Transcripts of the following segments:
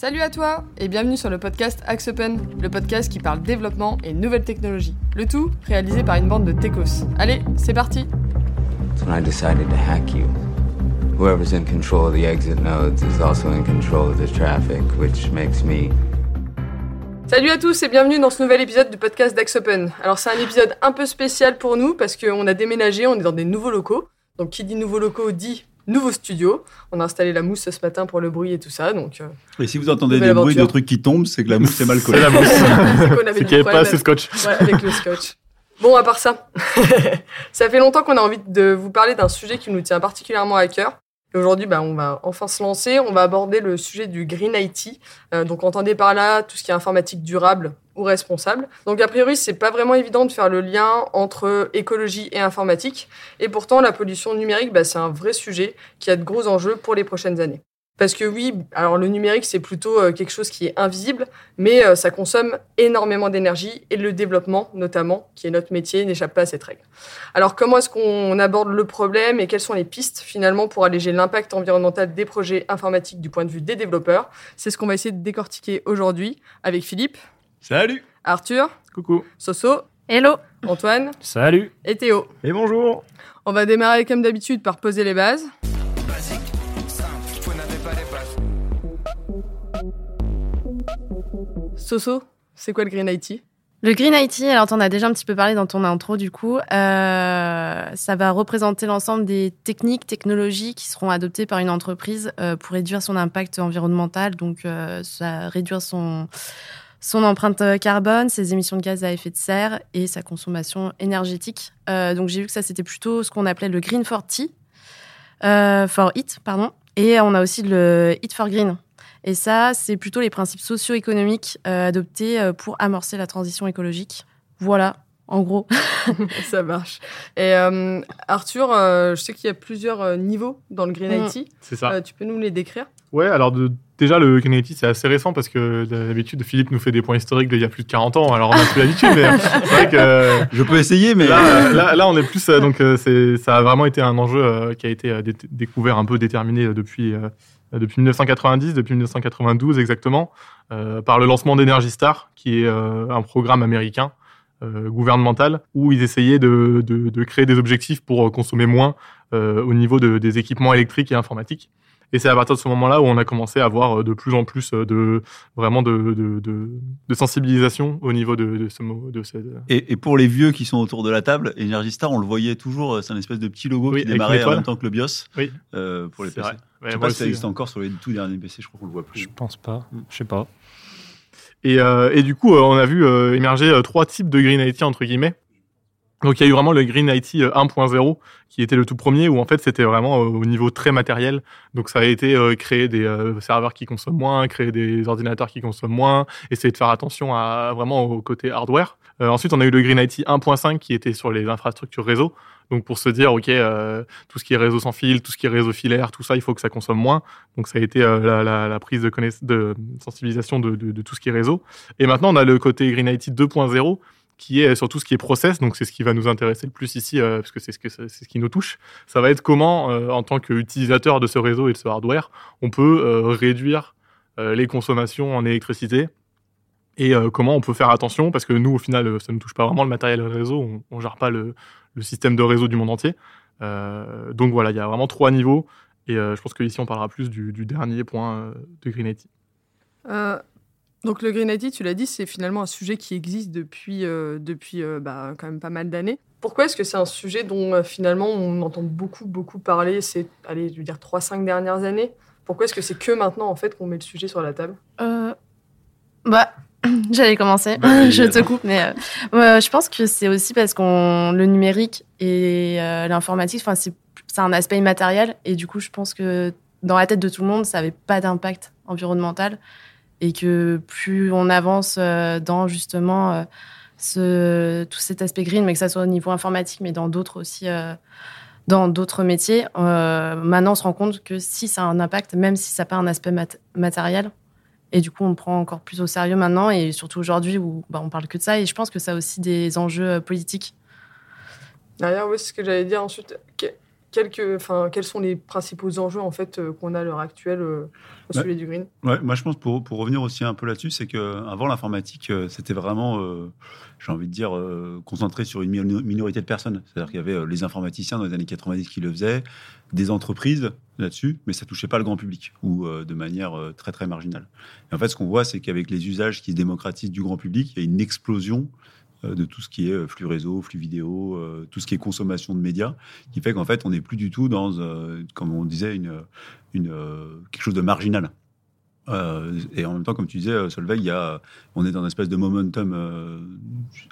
Salut à toi et bienvenue sur le podcast Axe Open, le podcast qui parle développement et nouvelles technologies. Le tout réalisé par une bande de techos. Allez, c'est parti That's when I decided to hack you. Whoever's in control of the exit nodes is also in control of the traffic, which makes me. Salut à tous et bienvenue dans ce nouvel épisode du podcast d'Axe Open. Alors c'est un épisode un peu spécial pour nous parce qu'on a déménagé, on est dans des nouveaux locaux. Donc qui dit nouveaux locaux dit nouveau studio. On a installé la mousse ce matin pour le bruit et tout ça. Donc, euh, Et si vous entendez des bruits de trucs qui tombent, c'est que la mousse est mal collée. C'est la mousse. c'est qu'il n'y avait pas assez de scotch. Ouais, avec le scotch. Bon, à part ça, ça fait longtemps qu'on a envie de vous parler d'un sujet qui nous tient particulièrement à cœur. Aujourd'hui, bah, on va enfin se lancer. On va aborder le sujet du Green IT. Euh, donc, entendez par là tout ce qui est informatique durable ou responsable. Donc, a priori, c'est pas vraiment évident de faire le lien entre écologie et informatique. Et pourtant, la pollution numérique, bah, c'est un vrai sujet qui a de gros enjeux pour les prochaines années. Parce que oui, alors le numérique, c'est plutôt euh, quelque chose qui est invisible, mais euh, ça consomme énormément d'énergie et le développement, notamment, qui est notre métier, n'échappe pas à cette règle. Alors comment est-ce qu'on aborde le problème et quelles sont les pistes finalement pour alléger l'impact environnemental des projets informatiques du point de vue des développeurs? C'est ce qu'on va essayer de décortiquer aujourd'hui avec Philippe, Salut Arthur, Coucou. Soso, Hello Antoine Salut. et Théo. Et bonjour. On va démarrer comme d'habitude par poser les bases. Soso, c'est quoi le Green IT Le Green IT, alors t'en as déjà un petit peu parlé dans ton intro du coup, euh, ça va représenter l'ensemble des techniques, technologies qui seront adoptées par une entreprise euh, pour réduire son impact environnemental, donc euh, ça, réduire son, empreinte carbone, ses émissions de gaz à effet de serre et sa consommation énergétique. Euh, donc j'ai vu que ça c'était plutôt ce qu'on appelait le Green for T, euh, for It, pardon. Et on a aussi le It for Green. Et ça, c'est plutôt les principes socio-économiques euh, adoptés euh, pour amorcer la transition écologique. Voilà, en gros. Ça marche. Et euh, Arthur, euh, je sais qu'il y a plusieurs euh, niveaux dans le Green Mm. IT. C'est ça. Euh, tu peux nous les décrire? Ouais, alors de- déjà, le Green IT, c'est assez récent parce que d'habitude, Philippe nous fait des points historiques d'il y a plus de 40 ans. Alors, on a plus l'habitude, mais c'est vrai que euh, Je peux essayer, mais. là, là, là, on est plus. euh, donc, euh, c'est- ça a vraiment été un enjeu euh, qui a été euh, dé- découvert, un peu déterminé euh, depuis, euh, depuis 1990, depuis 1992 exactement, euh, par le lancement d'Energy Star, qui est euh, un programme américain euh, gouvernemental où ils essayaient de, créer des objectifs pour consommer moins au niveau de- des équipements électriques et informatiques. Et c'est à partir de ce moment-là où on a commencé à avoir euh, de plus en plus euh, de vraiment de, de, de- de sensibilisation au niveau de, de ce mot. De ce, Et, et pour les vieux qui sont autour de la table, Energy Star, on le voyait toujours, euh, c'est un espèce de petit logo Oui, qui démarrait en même temps que le BIOS Oui. euh, pour les PC. vrai. Je Ouais, sais moi pas si ça existe encore sur les tout derniers PC, je crois qu'on le voit plus. Je pense pas. Mm. Je sais pas. Et, euh, et du coup, euh, on a vu euh, émerger euh, trois types de Green IT, entre guillemets. Donc, il y a eu vraiment le Green IT euh, 1.0, qui était le tout premier, où en fait, c'était vraiment euh, au niveau très matériel. Donc, ça a été euh, créer des euh, serveurs qui consomment moins, créer des ordinateurs qui consomment moins, essayer de faire attention à, vraiment au côté hardware. Euh, ensuite, on a eu le Green IT 1.5, qui était sur les infrastructures réseau. Donc, pour se dire, OK, euh, tout ce qui est réseau sans fil, tout ce qui est réseau filaire, tout ça, il faut que ça consomme moins. Donc, ça a été euh, la, prise de, sensibilisation de- de tout ce qui est réseau. Et maintenant, on a le côté Green IT 2.0 qui est sur tout ce qui est process. Donc, c'est ce qui va nous intéresser le plus ici, euh, parce que c'est ce, qui nous touche. Ça va être comment, euh, en tant qu'utilisateur de ce réseau et de ce hardware, on peut euh, réduire les consommations en électricité et comment on peut faire attention, parce que nous, au final, ça ne touche pas vraiment le matériel réseau, on ne gère pas le, système de réseau du monde entier. Donc voilà, il y a vraiment trois niveaux. Et je pense qu'ici, on parlera plus du, dernier point de Green donc le Green IT, tu l'as dit, c'est finalement un sujet qui existe depuis, euh, depuis euh, bah, quand même pas mal d'années. Pourquoi est-ce que c'est un sujet dont euh, finalement on entend beaucoup, beaucoup parler ces, allez, je veux dire, 3-5 dernières années? Pourquoi est-ce que c'est que maintenant en fait qu'on met le sujet sur la table? Euh, bah, j'allais commencer. Bah, je te coupe, mais euh, ouais, je pense que c'est aussi parce qu'on le numérique et euh, l'informatique, enfin, c'est c'est un aspect immatériel. Et du coup, je pense que dans la tête de tout le monde, ça n'avait pas d'impact environnemental et que plus on avance euh, dans justement euh, tout cet aspect green, mais que ça soit au niveau informatique, mais dans d'autres aussi. euh, dans d'autres métiers, maintenant on se rend compte que si ça a un impact, même si ça n'a pas un aspect mat- matériel, et du coup, on prend encore plus au sérieux maintenant, et surtout aujourd'hui où bah, on parle que de ça. Et je pense que ça a aussi des enjeux politiques. D'ailleurs, oui, c'est ce que j'allais dire ensuite. Que- quels sont les principaux enjeux en fait euh, qu'on a à l'heure actuelle euh, au Ouais. sujet du green? Ouais, moi, je pense, pour, pour revenir aussi un peu là-dessus, c'est qu'avant l'informatique, euh, c'était vraiment, euh, j'ai envie de dire, euh, concentré sur une mino- minorité de personnes. C'est-à-dire qu'il y avait les informaticiens dans les années 90 qui le faisaient, des entreprises là-dessus, mais ça touchait pas le grand public ou euh, de manière très, très marginale. Et en fait, ce qu'on voit, c'est qu'avec les usages qui se démocratisent du grand public, il y a une explosion de tout ce qui est euh, flux réseau, flux vidéo, euh, tout ce qui est consommation de médias, qui fait qu'en fait, on n'est plus du tout dans, euh, comme on disait, une, euh, quelque chose de marginal. Euh, et en même temps, comme tu disais, euh, Solveig, on est dans une espèce de momentum euh,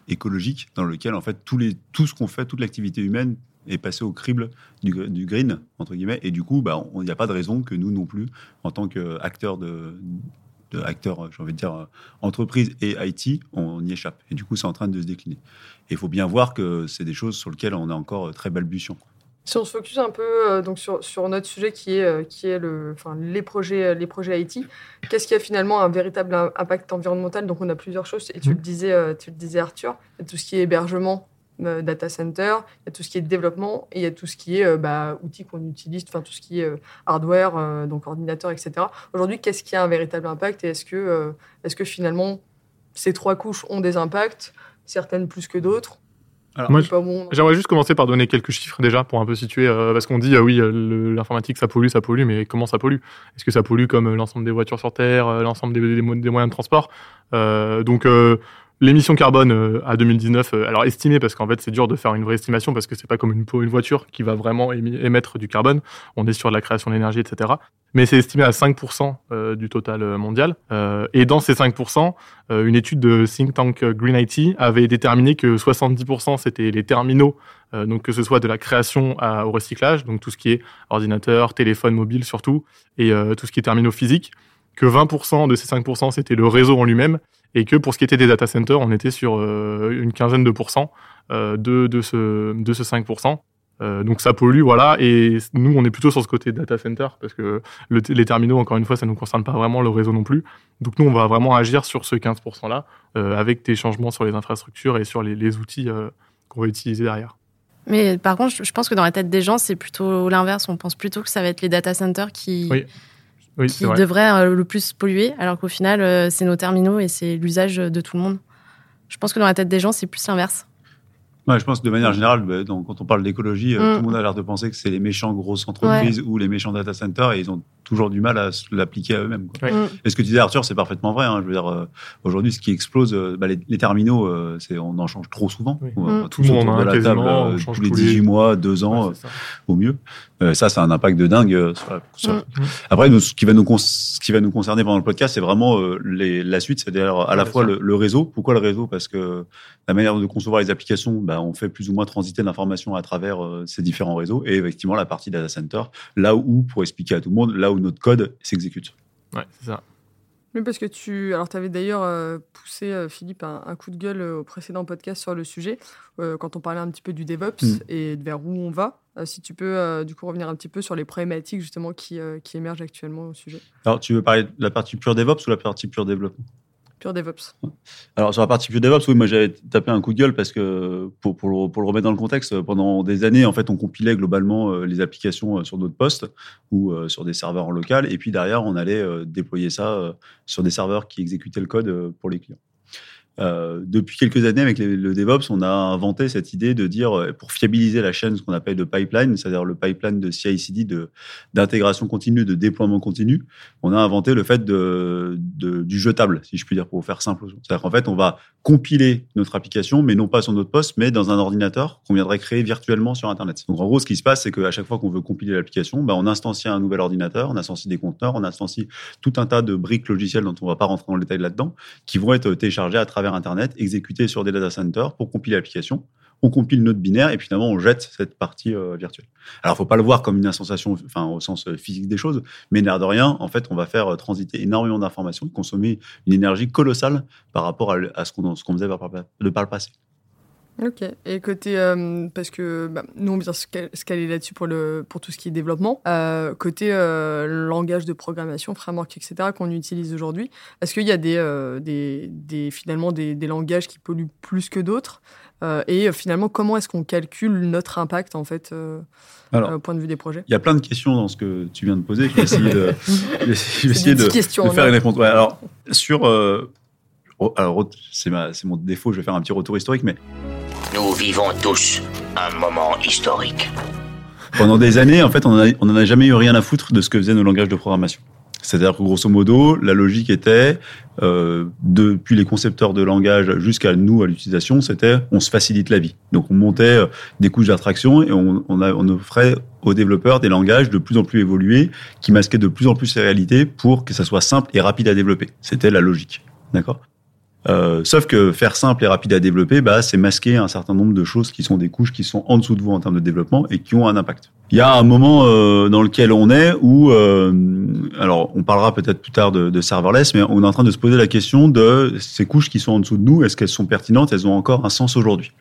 écologique dans lequel, en fait, tout ce qu'on fait, toute l'activité humaine est passée au crible du, gr- du green, entre guillemets. Et du coup, bah, il n'y a pas de raison que nous non plus, en tant qu'acteurs de, de acteurs, j'ai envie de dire, euh, entreprise et IT, on y échappe. Et du coup, c'est en train de se décliner. Et il faut bien voir que c'est des choses sur lesquelles on est encore euh, très balbutiant. Si on se focus un peu euh, donc sur, sur notre sujet qui est, euh, qui est le, enfin, les, projets, euh, les projets IT, qu'est-ce qui a finalement un véritable im- impact environnemental? Donc on a plusieurs choses, et tu, le, disais, euh, tu le disais Arthur, tout ce qui est hébergement, euh, data center, il y a tout ce qui est développement, et il y a tout ce qui est euh, bah, outils qu'on utilise, enfin tout ce qui est euh, hardware, euh, donc ordinateur, etc. Aujourd'hui, qu'est-ce qui a un véritable impact et est-ce que, euh, est-ce que finalement ces trois couches ont des impacts, certaines plus que d'autres? Alors, Moi, C'est pas bon. J'aimerais juste commencer par donner quelques chiffres déjà pour un peu situer, euh, parce qu'on dit euh, oui, euh, le- l'informatique ça pollue, ça pollue, mais comment ça pollue? Est-ce que ça pollue comme l'ensemble des voitures sur Terre, l'ensemble des, des mo- des moyens de transport? Euh, Donc euh, l'émission carbone euh, à 2019, euh, alors estimée parce qu'en fait c'est dur de faire une vraie estimation parce que c'est pas comme une, une voiture qui va vraiment émettre du carbone. On est sur de la création d'énergie, etc. Mais c'est estimé à 5% euh, du total mondial. Et dans ces 5%, euh, une étude de think tank Green IT avait déterminé que 70% c'était les terminaux, donc que ce soit de la création au recyclage, donc tout ce qui est ordinateur, téléphone mobile surtout, et tout ce qui est terminaux physiques, que 20% de ces 5% c'était le réseau en lui-même, et que pour ce qui était des data centers, on était sur euh, une quinzaine de pourcents euh, de, de, ce, de ce 5%. Euh, donc ça pollue, voilà. Et nous, on est plutôt sur ce côté data center parce que le- les terminaux, encore une fois, ça ne nous concerne pas vraiment le réseau non plus. Donc nous, on va vraiment agir sur ce 15%-là euh, avec des changements sur les infrastructures et sur les, les outils euh, qu'on va utiliser derrière. Mais par contre, je- je pense que dans la tête des gens, c'est plutôt l'inverse. On pense plutôt que ça va être les data centers qui, Oui, Oui, qui devraient euh, le plus polluer, alors qu'au final, euh, c'est nos terminaux et c'est l'usage de tout le monde. Je pense que dans la tête des gens, c'est plus l'inverse. Ouais, je pense que de manière générale, bah, donc, quand on parle d'écologie, euh, Mm. tout le monde a l'air de penser que c'est les méchants grosses entreprises ou les méchants data centers et ils ont toujours du mal à l'appliquer à eux-mêmes. Ouais. Mm. Et ce que tu disais, Arthur, c'est parfaitement vrai. hein. Je veux dire, euh, aujourd'hui, ce qui explose, euh, bah, les, les terminaux, euh, c'est on en change trop souvent. Oui. On va Mm. pas Tout le tous monde de a la table, on change tous les tous les- 18 mois, 2 ans, euh, au mieux. Euh, ça, c'est un impact de dingue. euh, sur la- sur-. Après, nous, ce qui va nous, cons- ce qui va nous concerner pendant le podcast, c'est vraiment euh, les, la suite, c'est-à-dire à la fois le réseau. Pourquoi le réseau? Parce que la manière de concevoir les applications, bah, on fait plus ou moins transiter l'information à travers euh, ces différents réseaux. Et effectivement, la partie data center, là où, pour expliquer à tout le monde, là où notre code s'exécute. Ouais, c'est ça. Oui, parce que tu. Alors, tu avais d'ailleurs euh, poussé, euh, Philippe, un, un coup de gueule euh, au précédent podcast sur le sujet, quand on parlait un petit peu du DevOps Mm. et de vers où on va. Si tu peux, du coup, revenir un petit peu sur les problématiques, justement, qui, qui émergent actuellement au sujet. Alors, tu veux parler de la partie pure DevOps ou la partie pure développement? Pure DevOps. Alors sur la partie pure DevOps, oui, moi j'avais tapé un coup de gueule parce que pour, pour, le, pour le remettre dans le contexte, pendant des années, en fait, on compilait globalement euh, les applications euh, sur d'autres postes ou euh, sur des serveurs en local, et puis derrière, on allait déployer ça sur des serveurs qui exécutaient le code pour les clients. Euh, depuis quelques années, avec le DevOps, on a inventé cette idée de dire, euh, pour fiabiliser la chaîne, ce qu'on appelle le pipeline, c'est-à-dire le pipeline de CI/CD, d'intégration continue, de déploiement continu, on a inventé le fait du jetable, si je puis dire, pour faire simple. C'est-à-dire qu'en fait, on va compiler notre application, mais non pas sur notre poste, mais dans un ordinateur qu'on viendrait créer virtuellement sur Internet. Donc en gros, ce qui se passe, c'est qu'à chaque fois qu'on veut compiler l'application, bah, on instancie un nouvel ordinateur, on instancie des conteneurs, on instancie tout un tas de briques logicielles dont on va pas rentrer dans le détail là-dedans, qui vont être téléchargées à travers Internet, exécutées sur des data centers pour compiler l'application. On compile notre binaire et finalement on jette cette partie euh, virtuelle. Alors, faut pas le voir comme une instanciation, enfin au sens euh, physique des choses, mais l'air de rien, en fait, on va faire euh, transiter énormément d'informations, consommer une énergie colossale par rapport à, ce qu'on faisait par- de par le passé. Ok. Et côté, euh, parce que bah, nous on vient se caler là-dessus pour le pour tout ce qui est développement. Euh, côté euh, langage de programmation, framework, etc. qu'on utilise aujourd'hui, est-ce qu'il y a des, des, des finalement des, des, langages qui polluent plus que d'autres? Et finalement, comment est-ce qu'on calcule notre impact en fait Alors, au point de vue des projets? Il y a plein de questions dans ce que tu viens de poser. Je vais essayer de, je vais essayer de, de, faire une réponse. Ouais, alors sur alors c'est mon défaut, je vais faire un petit retour historique, mais nous vivons tous un moment historique. Pendant des années, en fait, on n'en a jamais eu rien à foutre de ce que faisaient nos langages de programmation. C'est-à-dire que grosso modo, la logique était, euh, depuis les concepteurs de langage jusqu'à nous à l'utilisation, c'était on se facilite la vie. Donc on montait euh, des couches d'attraction et on, on, a, on offrait aux développeurs des langages de plus en plus évolués qui masquaient de plus en plus les réalités pour que ça soit simple et rapide à développer. C'était la logique. D'accord? Euh, sauf que faire simple et rapide à développer, bah, c'est masquer un certain nombre de choses qui sont des couches qui sont en dessous de vous en termes de développement et qui ont un impact. Il y a un moment euh, dans lequel on est où, euh, alors on parlera peut-être plus tard de, de, serverless, mais on est en train de se poser la question de ces couches qui sont en dessous de nous, est-ce qu'elles sont pertinentes, elles ont encore un sens aujourd'hui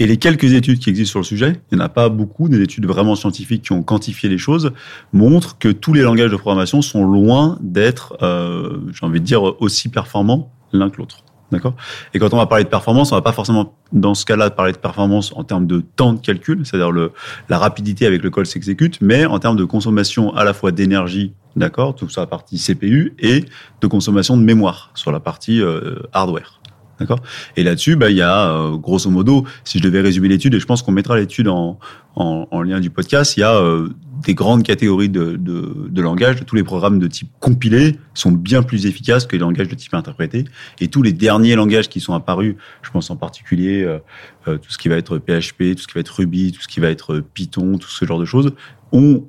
et les quelques études qui existent sur le sujet, il n'y en a pas beaucoup, des études vraiment scientifiques qui ont quantifié les choses, montrent que tous les langages de programmation sont loin d'être, euh, j'ai envie de dire, aussi performants l'un que l'autre. D'accord? Et quand on va parler de performance, on va pas forcément, dans ce cas-là, parler de performance en termes de temps de calcul, c'est-à-dire le, la rapidité avec lequel s'exécute, mais en termes de consommation à la fois d'énergie, d'accord, tout sur la partie CPU, et de consommation de mémoire sur la partie euh, hardware. D'accord Et là-dessus, bah, il y a, euh, grosso modo, si je devais résumer l'étude, et je pense qu'on mettra l'étude en, en, en, lien du podcast, il y a euh, des grandes catégories de, de, de. Tous les programmes de type compilé sont bien plus efficaces que les langages de type interprété. Et tous les derniers langages qui sont apparus, je pense en particulier euh tout ce qui va être PHP, tout ce qui va être Ruby, tout ce qui va être Python, tout ce genre de choses, ont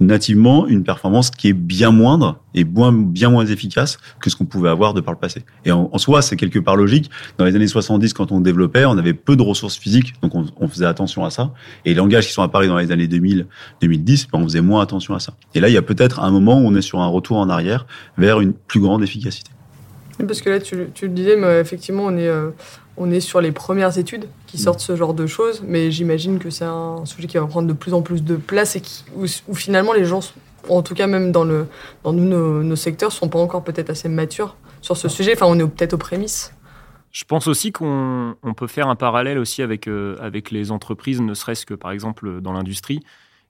nativement une performance qui est bien moindre et bien, moins efficace que ce qu'on pouvait avoir de par le passé. Et en, soi, c'est quelque part logique. Dans les années 70, quand on développait, on avait peu de ressources physiques, donc on, faisait attention à ça. Et les langages qui sont apparus dans les années 2000, 2010, ben on faisait moins attention à ça. Et là, il y a peut-être un moment où on est sur un retour en arrière vers une plus grande efficacité. Parce que là, tu, tu le disais, mais effectivement, on est, euh, on est sur les premières études qui mm. sortent ce genre de choses, mais j'imagine que c'est un sujet qui va prendre de plus en plus de place et qui, où, où finalement les gens, en tout cas même dans, le, dans nous, nos, nos secteurs, sont pas encore peut-être assez matures sur ce sujet. Enfin, on est peut-être aux prémices. Je pense aussi qu'on on peut faire un parallèle aussi avec, euh, avec les entreprises, ne serait-ce que par exemple dans l'industrie,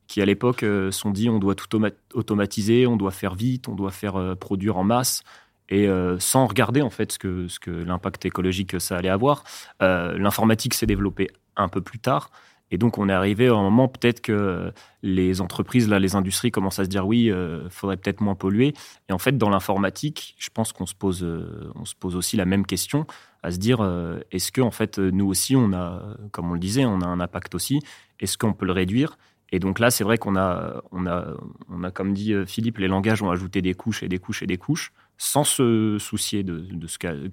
qui à l'époque euh, sont dit on doit tout automatiser, on doit faire vite, on doit faire euh, produire en masse et euh, sans regarder en fait ce que, l'impact écologique que ça allait avoir. Euh, L'informatique s'est développée un peu plus tard. Et donc, on est arrivé à un moment peut-être que les entreprises, les industries commencent à se dire oui, euh, faudrait peut-être moins polluer. Et en fait, dans l'informatique, je pense qu'on se pose, euh, aussi la même question, à se dire euh, est-ce que en fait nous aussi, on a, comme on le disait, on a un impact aussi? Est-ce qu'on peut le réduire? Et donc là, c'est vrai qu'on a, on a, on a, comme dit Philippe, les langages ont ajouté des couches et des couches et des couches sans se soucier de, de, ce, que,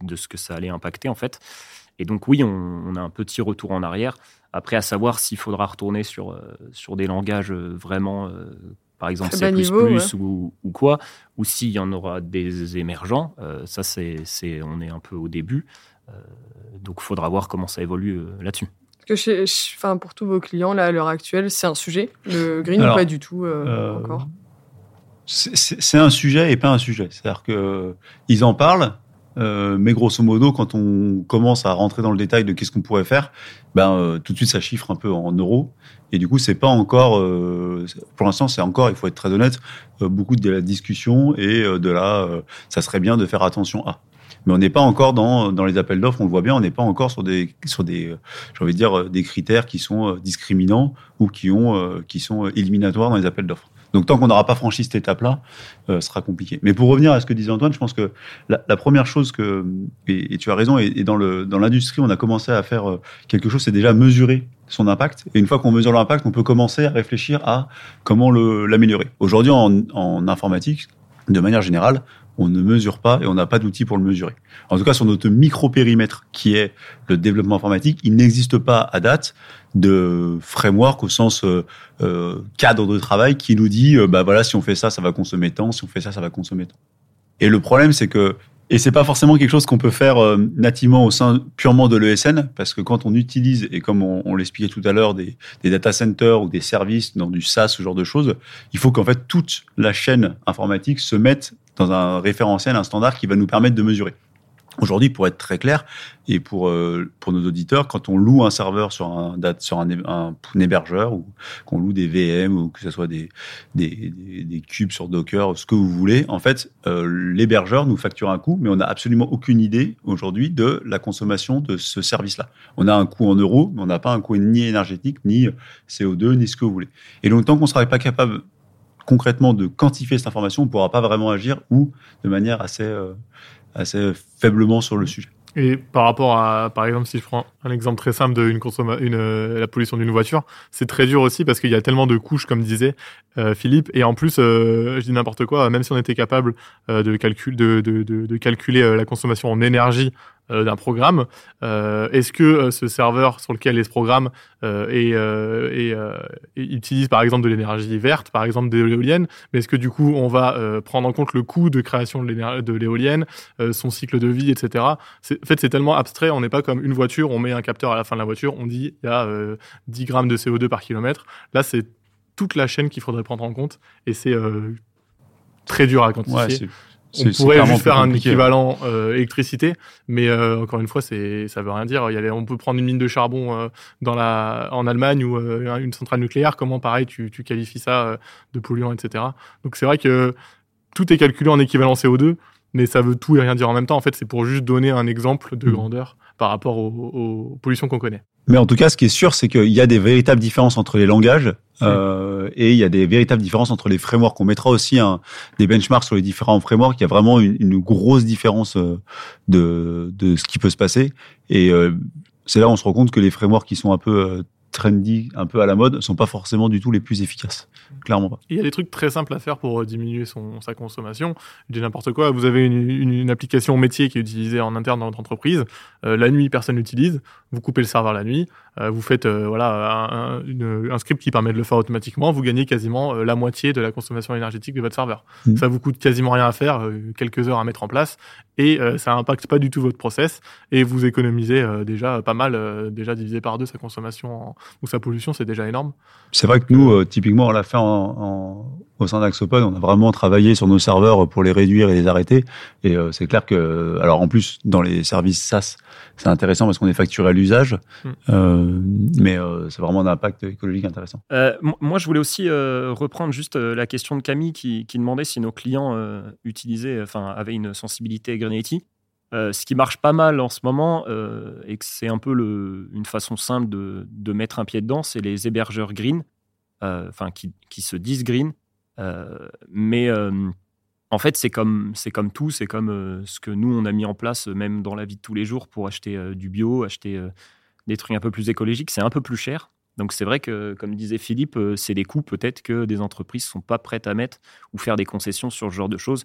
de ce que ça allait impacter en fait. Et donc oui, on, on, a un petit retour en arrière. Après, à savoir s'il faudra retourner sur, euh, sur des langages euh, vraiment, euh, par exemple C++ niveau, ouais. ou, ou, quoi, ou s'il y en aura des émergents. Euh, ça, c'est, c'est, on est un peu au début. Euh, donc il faudra voir comment ça évolue là-dessus. Que chez, enfin, pour tous vos clients, là, à l'heure actuelle, c'est un sujet, le green Alors, ou pas du tout encore? C'est un sujet et pas un sujet. C'est-à-dire que ils en parlent, euh, mais grosso modo, quand on commence à rentrer dans le détail de qu'est-ce qu'on pourrait faire, ben euh, tout de suite ça chiffre un peu en euros. Et du coup, c'est pas encore, euh, pour l'instant, c'est encore, il faut être très honnête, beaucoup de la discussion et de la, ça serait bien de faire attention à. Mais on n'est pas encore dans, dans les appels d'offres, on le voit bien, on n'est pas encore sur des, sur des, j'ai dire, des critères qui sont discriminants ou qui ont, qui sont éliminatoires dans les appels d'offres. Donc tant qu'on n'aura pas franchi cette étape-là, euh, ce sera compliqué. Mais pour revenir à ce que disait Antoine, je pense que la, première chose que, et, tu as raison, et, dans l'industrie, on a commencé à faire euh, quelque chose, c'est déjà mesurer son impact. Et une fois qu'on mesure l'impact, on peut commencer à réfléchir à comment l'améliorer. Aujourd'hui, en informatique, de manière générale, on ne mesure pas et on n'a pas d'outils pour le mesurer. En tout cas, sur notre micro-périmètre qui est le développement informatique, il n'existe pas à date de framework au sens euh, euh, cadre de travail qui nous dit, euh, bah voilà, si on fait ça, ça va consommer tant, si on fait ça, ça va consommer tant. Et le problème, c'est que Et c'est pas forcément quelque chose qu'on peut faire euh, nativement au sein purement de l'ESN, parce que quand on utilise, et comme on, on l'expliquait tout à l'heure, des, des data centers ou des services dans du SaaS, ce genre de choses, il faut qu'en fait toute la chaîne informatique se mette dans un référentiel, un standard qui va nous permettre de mesurer. Aujourd'hui, pour être très clair, et pour, euh, pour nos auditeurs, quand on loue un serveur sur un, sur un, un, hébergeur, ou qu'on loue des VM, ou que ce soit des, des, des, cubes sur Docker, ce que vous voulez, en fait, euh, l'hébergeur nous facture un coût, mais on n'a absolument aucune idée aujourd'hui de la consommation de ce service-là. On a un coût en euros, mais on n'a pas un coût ni énergétique, ni CO2, ni ce que vous voulez. Et tant qu'on ne sera pas capable concrètement de quantifier cette information, on ne pourra pas vraiment agir ou de manière assez, euh, assez faiblement sur le sujet. Et par rapport à, par exemple, si je prends un exemple très simple de une une, euh, la pollution d'une voiture, c'est très dur aussi parce qu'il y a tellement de couches, comme disait euh, Philippe. Et en plus, je dis n'importe quoi, même si on était capable de, calcul, de, de, de, calculer la consommation en énergie d'un programme, euh, est-ce que euh, ce serveur sur lequel est ce programme euh, est, euh, est, euh, utilise par exemple de l'énergie verte, par exemple de l'éolienne, mais est-ce que du coup on va euh, prendre en compte le coût de création de l'éolienne, euh, son cycle de vie, etc. En fait, c'est tellement abstrait, on n'est pas comme une voiture, on met un capteur à la fin de la voiture, on dit il y a euh, 10 grammes de CO2 par kilomètre. Là, c'est toute la chaîne qu'il faudrait prendre en compte et c'est euh, très dur à quantifier. On pourrait juste faire un équivalent euh, électricité, mais euh, encore une fois, c'est ça veut rien dire. Il y a les- on peut prendre une mine de charbon euh, dans la, en Allemagne ou euh, une centrale nucléaire. Comment, pareil, tu, tu qualifies ça euh, de polluant, etc. Donc c'est vrai que tout est calculé en équivalent CO2, mais ça veut tout et rien dire en même temps. En fait, c'est pour juste donner un exemple de Mm. grandeur par rapport aux, aux pollutions qu'on connaît. Mais en tout cas, ce qui est sûr, c'est qu'il y a des véritables différences entre les langages euh, et il y a des véritables différences entre les frameworks. On mettra aussi un, des benchmarks sur les différents frameworks. Il y a vraiment une, une grosse différence euh, de, de ce qui peut se passer. Et euh, c'est là où on se rend compte que les frameworks qui sont un peu euh, trendy, un peu à la mode, sont pas forcément du tout les plus efficaces. Clairement pas. Il y a des trucs très simples à faire pour euh, diminuer son, sa consommation. Je dis n'importe quoi. Vous avez une, une- une application métier qui est utilisée en interne dans votre entreprise. Euh, la nuit, personne l'utilise. Vous coupez le serveur la nuit. Euh, vous faites euh, voilà un, un- une- un script qui permet de le faire automatiquement. Vous gagnez quasiment la moitié de la consommation énergétique de votre serveur. Mhm. Ça vous coûte quasiment rien à faire, quelques heures à mettre en place, et euh, ça impacte pas du tout votre process. Et vous économisez euh, déjà pas mal, euh, déjà divisé par deux sa consommation en- ou sa pollution, c'est déjà énorme. C'est vrai que nous, euh, typiquement, on l'a fait en, en- au sein d'Axopod, on a vraiment travaillé sur nos serveurs pour les réduire et les arrêter. Et euh, c'est clair que, alors en plus, dans les services SaaS, c'est intéressant parce qu'on est facturé à l'usage, Mm. Euh, mais euh, c'est vraiment un impact écologique intéressant. Mo- moi, je voulais aussi reprendre juste la question de Camille qui, qui demandait si nos clients utilisaient, enfin, avaient une sensibilité Green IT. Euh, ce qui marche pas mal en ce moment euh, et que c'est un peu le, une façon simple de, de mettre un pied dedans, c'est les hébergeurs green, euh, enfin qui, qui se disent green, mais euh, en fait c'est comme c'est comme tout, c'est comme euh, ce que nous on a mis en place euh, même dans la vie de tous les jours pour acheter euh, du bio, acheter euh, des trucs un peu plus écologiques, c'est un peu plus cher. Donc c'est vrai que, comme disait Philippe, euh, c'est des coûts peut-être que des entreprises sont pas prêtes à mettre ou faire des concessions sur ce genre de choses,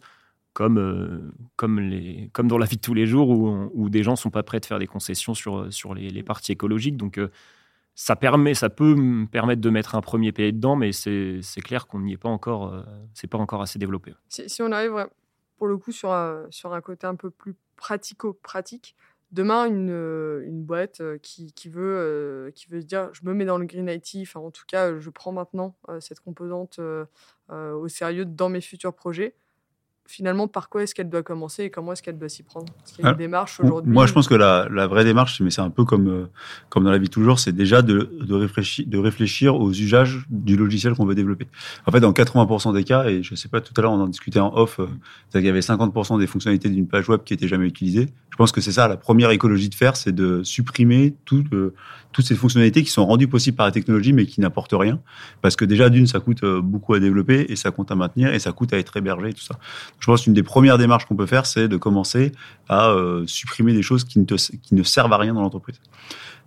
comme, euh, comme, les, comme dans la vie de tous les jours où, où des gens sont pas prêts de faire des concessions sur, sur les, les parties écologiques. Donc euh, ça, permet, ça peut me permettre de mettre un premier pied dedans, mais c'est clair qu'on n'y est pas encore, euh, c'est pas encore assez développé. Si, on arrive pour le coup sur un, sur un côté un peu plus pratico-pratique, demain une, euh, une boîte euh, qui, qui, veut, qui veut se dire je me mets dans le Green IT, en tout cas je prends maintenant cette composante au sérieux dans mes futurs projets. Finalement, par quoi est-ce qu'elle doit commencer et comment est-ce qu'elle doit s'y prendre? Est-ce qu'il y a une démarche aujourd'hui Moi, je pense que la, la vraie démarche, mais c'est un peu comme, euh, comme dans la vie toujours, c'est déjà de, de, réfléchir, de réfléchir aux usages du logiciel qu'on veut développer. En fait, dans 80% des cas, et je sais pas, tout à l'heure, on en discutait en off, euh, c'est qu'il y avait 50% des fonctionnalités d'une page web qui étaient jamais utilisées. Je pense que c'est ça, la première écologie de faire, c'est de supprimer tout, euh, toutes ces fonctionnalités qui sont rendues possibles par la technologie, mais qui n'apportent rien. Parce que déjà, d'une, ça coûte euh, beaucoup à développer, et ça coûte à maintenir, et ça coûte à être hébergé, et tout ça. Je pense qu'une des premières démarches qu'on peut faire, c'est de commencer à euh, supprimer des choses qui ne, te- qui ne servent à rien dans l'entreprise.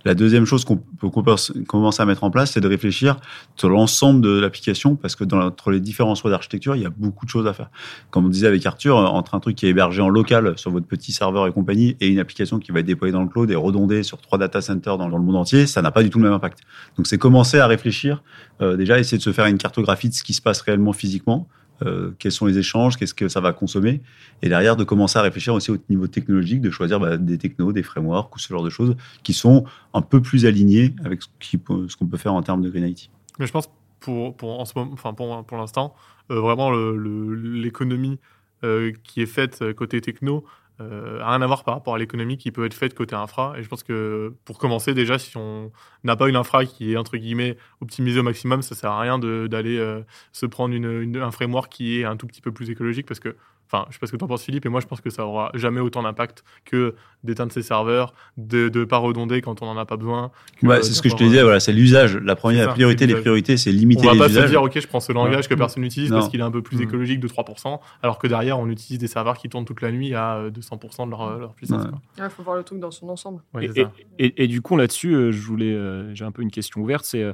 La deuxième chose qu'on peut commencer à mettre en place, c'est de réfléchir sur l'ensemble de l'application, parce que dans, entre les différents choix d'architecture, il y a beaucoup de choses à faire. Comme on disait avec Arthur, entre un truc qui est hébergé en local sur votre petit serveur et compagnie, et une application qui va être déployée dans le cloud et redondée sur trois data centers dans, dans le monde entier, ça n'a pas du tout le même impact. Donc c'est commencer à réfléchir, euh, déjà essayer de se faire une cartographie de ce qui se passe réellement physiquement, euh, quels sont les échanges, qu'est-ce que ça va consommer, et derrière de commencer à réfléchir aussi au niveau technologique, de choisir bah, des technos, des frameworks ou ce genre de choses qui sont un peu plus alignés avec ce qu'on peut faire en termes de Green IT. Mais je pense pour, pour, enfin pour, pour l'instant, euh, vraiment l'économie euh, qui est faite côté techno euh, rien à voir par rapport à l'économie qui peut être faite côté infra. Et je pense que pour commencer, déjà, si on n'a pas une infra qui est entre guillemets optimisée au maximum, ça sert à rien d'aller euh, se prendre un framework qui est un tout petit peu plus écologique parce que. Enfin, je sais pas ce que tu en penses, Philippe, et moi, je pense que ça aura jamais autant d'impact que d'éteindre ses serveurs, de ne pas redonder quand on n'en a pas besoin. Ouais, euh, c'est ce que je te disais, voilà, c'est l'usage. La première ça, priorité, les priorités, c'est On limiter va les pas usages. se dire, ok, je prends ce langage que personne n'utilise parce qu'il est un peu plus Mm. écologique de 3%, alors que derrière, on utilise des serveurs qui tournent toute la nuit à euh, 200% de leur, leur puissance. Ouais. Il faut voir le truc dans son ensemble. Ouais, Et, c'est ça. et- et- et du coup, là-dessus, euh, je voulais, euh, j'ai un peu une question ouverte. C'est euh,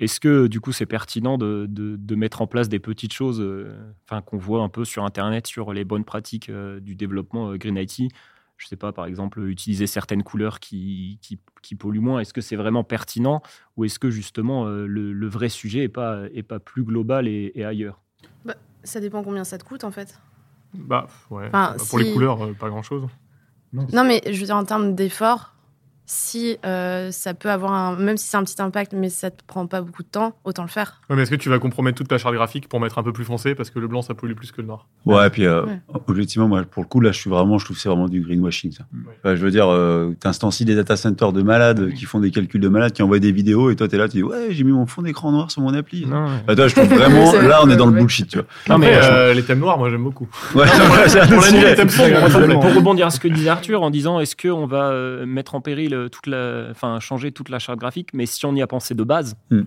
est-ce que du coup, c'est pertinent de, de- de mettre en place des petites choses, euh, enfin qu'on voit un peu sur Internet sur les bonnes pratiques euh, du développement euh, Green IT Je sais pas, par exemple, utiliser certaines couleurs qui, qui, qui polluent moins. Est-ce que c'est vraiment pertinent? Ou est-ce que justement euh, le, le vrai sujet est pas est pas plus global et, et ailleurs? Ça dépend combien ça te coûte en fait. Bah, ouais. Enfin, Bah, Pour les couleurs, euh, pas grand-chose. Non, mais je veux dire, en termes d'effort, si euh, ça peut avoir un. Même si c'est un petit impact, mais ça te prend pas beaucoup de temps, autant le faire. Ouais, mais est-ce que tu vas compromettre toute ta charte graphique pour mettre un peu plus foncé parce que le blanc, ça pollue plus que le noir? Ouais, et puis euh, Ouais. objectivement, moi, pour le coup, là, je suis vraiment, je trouve que c'est vraiment du greenwashing. Ça. Ouais. Enfin, je veux dire, euh, t'instancies des data centers de malades qui font des calculs de malades, qui envoient des vidéos, et toi, t'es là, tu dis, ouais, j'ai mis mon fond d'écran noir sur mon appli. Non. Bah, toi, je trouve vraiment, là, on est dans le ouais. bullshit, tu vois. Non, mais, euh, les thèmes noirs, moi, j'aime beaucoup. Ouais, pour pour, rebondir à ce que disait Arthur en disant est-ce qu'on va mettre en péril euh, toute la, enfin changer toute la charte graphique, mais si on y a pensé de base, Hmm.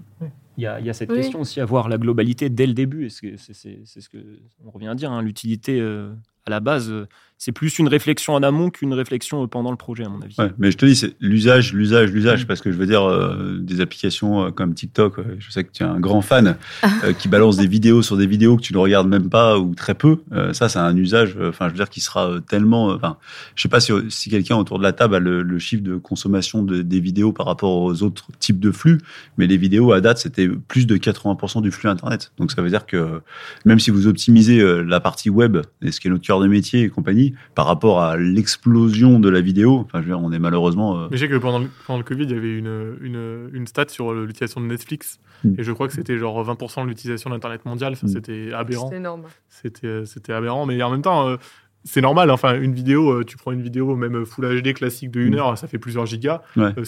il y, a, il y a cette Oui. question aussi à voir la globalité dès le début. C'est c'est- c'est ce que on revient à dire hein, l'utilité euh, à la base, euh, c'est plus une réflexion en amont qu'une réflexion euh, pendant le projet à mon avis. Ouais, mais je te dis, c'est l'usage, l'usage, l'usage, parce que je veux dire, euh, des applications comme TikTok, je sais que tu es un grand fan, euh, qui balance des vidéos sur des vidéos que tu ne regardes même pas ou très peu. Euh, ça, c'est un usage, enfin, je veux dire, qui sera tellement, enfin, je sais pas si, si quelqu'un autour de la table a le, le chiffre de consommation de- des vidéos par rapport aux autres types de flux, mais les vidéos à date, c'était plus de 80% du flux Internet. Donc, ça veut dire que même si vous optimisez la partie web, et ce qui est notre cœur de métier et compagnie, par rapport à l'explosion de la vidéo, enfin, je veux dire, on est malheureusement. euh, Mais je sais que pendant le, pendant le Covid, il y avait une, une, une stat sur l'utilisation de Netflix. Mm. Et je crois que c'était genre 20% de l'utilisation d'Internet mondial. Enfin, Mm. C'était aberrant. C'est énorme. C'était euh, c'était aberrant. Mais en même temps, euh, c'est normal. Enfin, une vidéo, euh, tu prends une vidéo, même Full HD classique de 1 Mm. heure, ça fait plusieurs gigas. Ouais. Euh,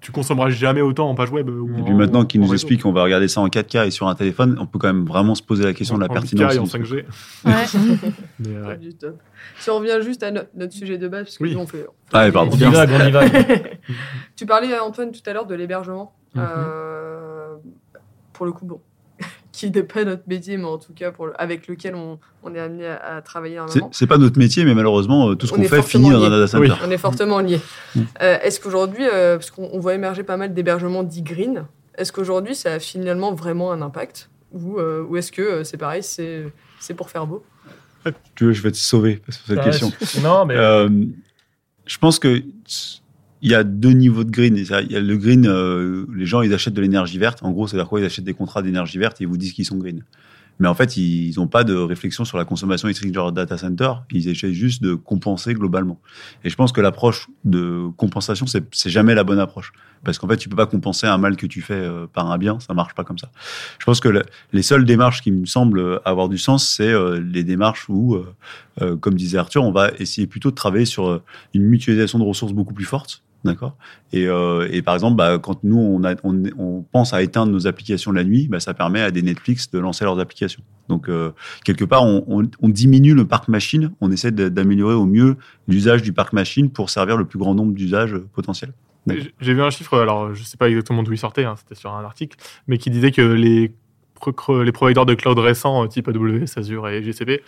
tu consommeras jamais autant en page web. ou Et en- puis maintenant qu'il en nous réseau. explique qu'on va regarder ça en 4K et sur un téléphone, on peut quand même vraiment se poser la question de la En pertinence. 8K et en de ce- 5G. Ouais. Mais, euh, Pas du tout. Si on revient juste à no- notre sujet de base, parce que Oui. nous, on fait. Ah, ouais, pardon. On divague, on divague. Tu parlais, Antoine, tout à l'heure de l'hébergement. Mhm. Euh, pour le coup, bon, qui n'est pas notre métier, mais en tout cas pour le- avec lequel on, on est amené à, à travailler C'est pas notre métier, mais malheureusement, euh, tout ce On qu'on fait finit dans un lié. data center. Oui. On est fortement liés. Mm. Euh, est-ce qu'aujourd'hui, euh, parce qu'on on voit émerger pas mal d'hébergements dits green, est-ce qu'aujourd'hui ça a finalement vraiment un impact? Ou, euh, ou est-ce que euh, c'est pareil, c'est pour faire beau? Tu veux, je vais te sauver sur cette question. Non, mais Euh, je pense que il y a deux niveaux de green. Il y a le green, euh, les gens ils achètent de l'énergie verte. En gros, c'est-à-dire quoi Ils achètent des contrats d'énergie verte et ils vous disent qu'ils sont green. Mais en fait, ils n'ont pas de réflexion sur la consommation électrique de leur data center. Ils essaient juste de compenser globalement. Et je pense que l'approche de compensation, c'est jamais la bonne approche. Parce qu'en fait, tu peux pas compenser un mal que tu fais euh, par un bien. Ça marche pas comme ça. Je pense que le- les seules démarches qui me semblent avoir du sens, c'est euh, les démarches où, euh, comme disait Arthur, on va essayer plutôt de travailler sur une mutualisation de ressources beaucoup plus forte. D'accord et, euh, et par exemple, bah, quand nous, on, pense à éteindre nos applications la nuit, bah, ça permet à des Netflix de lancer leurs applications. Donc, euh, quelque part, on, diminue le parc machine, on essaie d'améliorer au mieux l'usage du parc machine pour servir le plus grand nombre d'usages euh, potentiels. J'ai- vu un chiffre, alors je sais pas exactement d'où il sortait, hein, c'était sur un article, mais qui disait que les, providers de cloud récents, type AWS, Azure et GCP,